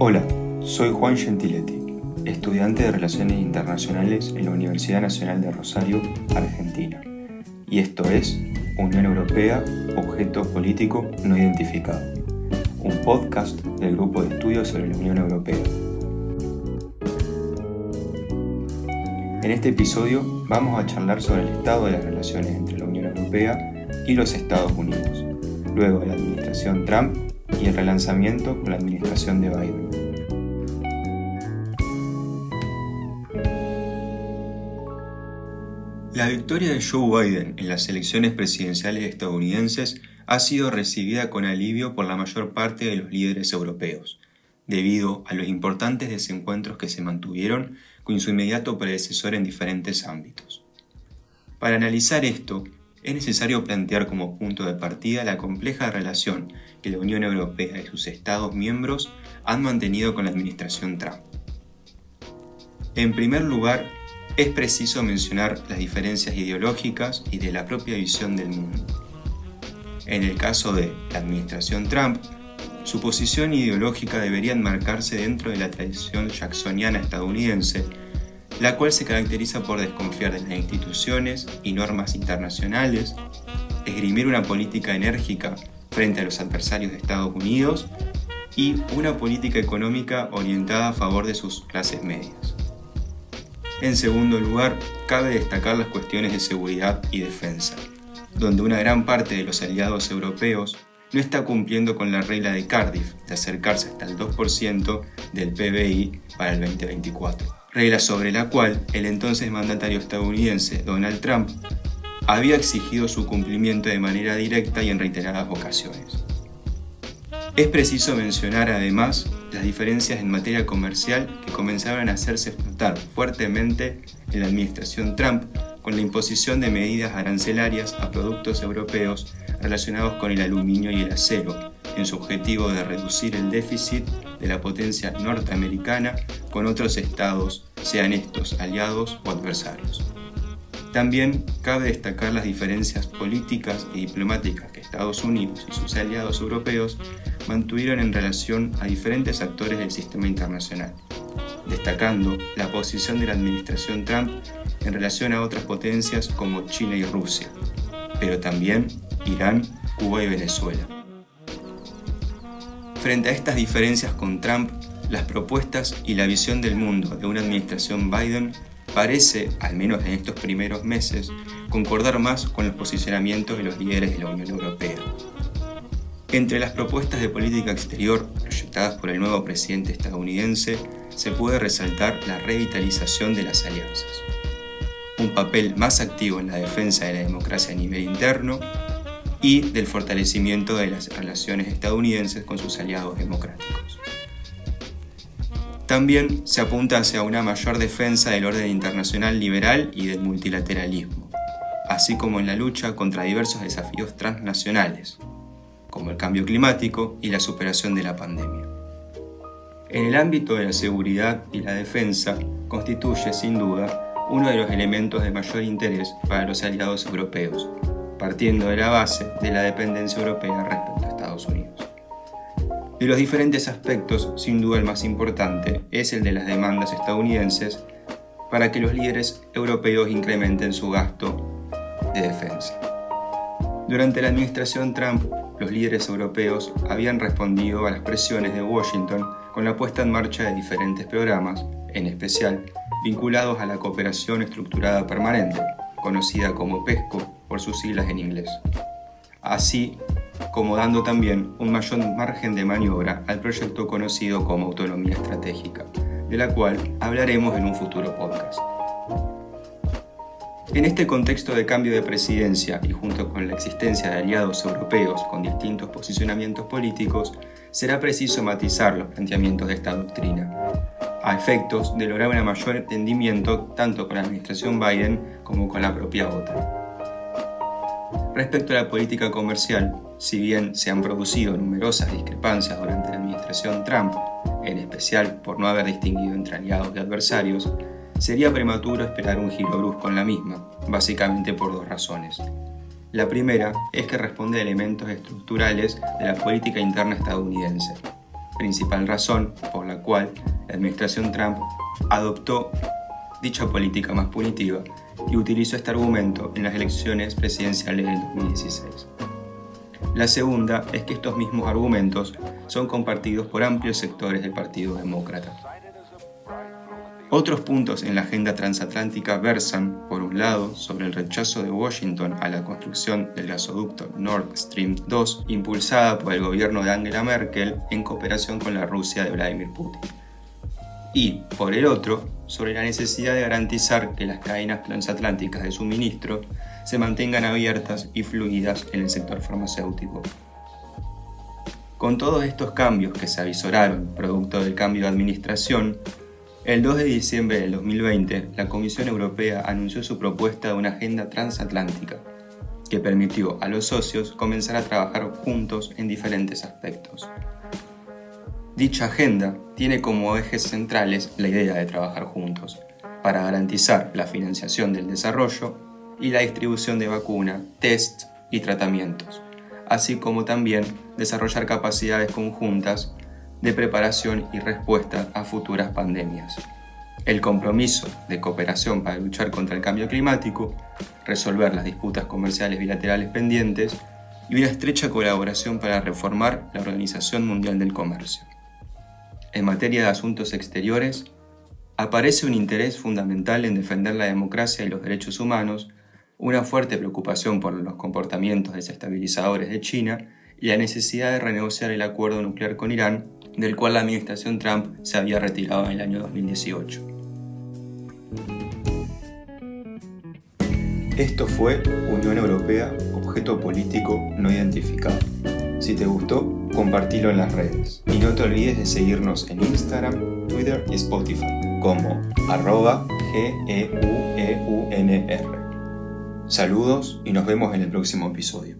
Hola, soy Juan Gentiletti, estudiante de Relaciones Internacionales en la Universidad Nacional de Rosario, Argentina. Y esto es Unión Europea, Objeto Político No Identificado, un podcast del Grupo de Estudios sobre la Unión Europea. En este episodio vamos a charlar sobre el estado de las relaciones entre la Unión Europea y los Estados Unidos, luego la administración Trump y el relanzamiento con la administración de Biden. La victoria de Joe Biden en las elecciones presidenciales estadounidenses ha sido recibida con alivio por la mayor parte de los líderes europeos, debido a los importantes desencuentros que se mantuvieron con su inmediato predecesor en diferentes ámbitos. Para analizar esto, es necesario plantear como punto de partida la compleja relación que la Unión Europea y sus Estados miembros han mantenido con la administración Trump. En primer lugar, es preciso mencionar las diferencias ideológicas y de la propia visión del mundo. En el caso de la administración Trump, su posición ideológica debería enmarcarse dentro de la tradición jacksoniana estadounidense la cual se caracteriza por desconfiar de las instituciones y normas internacionales, esgrimir una política enérgica frente a los adversarios de Estados Unidos y una política económica orientada a favor de sus clases medias. En segundo lugar, cabe destacar las cuestiones de seguridad y defensa, donde una gran parte de los aliados europeos no está cumpliendo con la regla de Cardiff de acercarse hasta el 2% del PBI para el 2024 regla sobre la cual el entonces mandatario estadounidense Donald Trump había exigido su cumplimiento de manera directa y en reiteradas ocasiones. Es preciso mencionar además las diferencias en materia comercial que comenzaron a hacerse notar fuertemente en la administración Trump con la imposición de medidas arancelarias a productos europeos relacionados con el aluminio y el acero, en su objetivo de reducir el déficit de la potencia norteamericana con otros estados, sean estos aliados o adversarios. También cabe destacar las diferencias políticas y diplomáticas que Estados Unidos y sus aliados europeos mantuvieron en relación a diferentes actores del sistema internacional, destacando la posición de la administración Trump en relación a otras potencias como China y Rusia, pero también Irán, Cuba y Venezuela. Frente a estas diferencias con Trump, las propuestas y la visión del mundo de una administración Biden parece, al menos en estos primeros meses, concordar más con los posicionamientos de los líderes de la Unión Europea. Entre las propuestas de política exterior proyectadas por el nuevo presidente estadounidense se puede resaltar la revitalización de las alianzas, un papel más activo en la defensa de la democracia a nivel interno y del fortalecimiento de las relaciones estadounidenses con sus aliados democráticos. También se apunta hacia una mayor defensa del orden internacional liberal y del multilateralismo, así como en la lucha contra diversos desafíos transnacionales, como el cambio climático y la superación de la pandemia. En el ámbito de la seguridad y la defensa constituye sin duda uno de los elementos de mayor interés para los aliados europeos, partiendo de la base de la dependencia europea respecto. De los diferentes aspectos, sin duda el más importante es el de las demandas estadounidenses para que los líderes europeos incrementen su gasto de defensa. Durante la administración Trump, los líderes europeos habían respondido a las presiones de Washington con la puesta en marcha de diferentes programas, en especial vinculados a la cooperación estructurada permanente, conocida como PESCO por sus siglas en inglés, así como dando también un mayor margen de maniobra al proyecto conocido como autonomía estratégica, de la cual hablaremos en un futuro podcast. En este contexto de cambio de presidencia y junto con la existencia de aliados europeos con distintos posicionamientos políticos, será preciso matizar los planteamientos de esta doctrina, a efectos de lograr un mayor entendimiento tanto con la administración Biden como con la propia OTAN. Respecto a la política comercial, si bien se han producido numerosas discrepancias durante la administración Trump, en especial por no haber distinguido entre aliados y adversarios, sería prematuro esperar un giro brusco en la misma, básicamente por dos razones. La primera es que responde a elementos estructurales de la política interna estadounidense, principal razón por la cual la administración Trump adoptó dicha política más punitiva y utilizó este argumento en las elecciones presidenciales del 2016. La segunda es que estos mismos argumentos son compartidos por amplios sectores del Partido Demócrata. Otros puntos en la agenda transatlántica versan, por un lado, sobre el rechazo de Washington a la construcción del gasoducto Nord Stream 2, impulsada por el gobierno de Angela Merkel en cooperación con la Rusia de Vladimir Putin. Y, por el otro, sobre la necesidad de garantizar que las cadenas transatlánticas de suministro se mantengan abiertas y fluidas en el sector farmacéutico. Con todos estos cambios que se avisoraron producto del cambio de administración, el 2 de diciembre del 2020, la Comisión Europea anunció su propuesta de una agenda transatlántica, que permitió a los socios comenzar a trabajar juntos en diferentes aspectos. Dicha agenda tiene como ejes centrales la idea de trabajar juntos, para garantizar la financiación del desarrollo y la distribución de vacuna, test y tratamientos, así como también desarrollar capacidades conjuntas de preparación y respuesta a futuras pandemias. El compromiso de cooperación para luchar contra el cambio climático, resolver las disputas comerciales bilaterales pendientes y una estrecha colaboración para reformar la Organización Mundial del Comercio. En materia de asuntos exteriores, aparece un interés fundamental en defender la democracia y los derechos humanos, una fuerte preocupación por los comportamientos desestabilizadores de China y la necesidad de renegociar el acuerdo nuclear con Irán del cual la administración Trump se había retirado en el año 2018. Esto fue Unión Europea, objeto político no identificado. Si te gustó, compartilo en las redes. Y no te olvides de seguirnos en Instagram, Twitter y Spotify como arroba G-E-U-E-U-N-R. Saludos y nos vemos en el próximo episodio.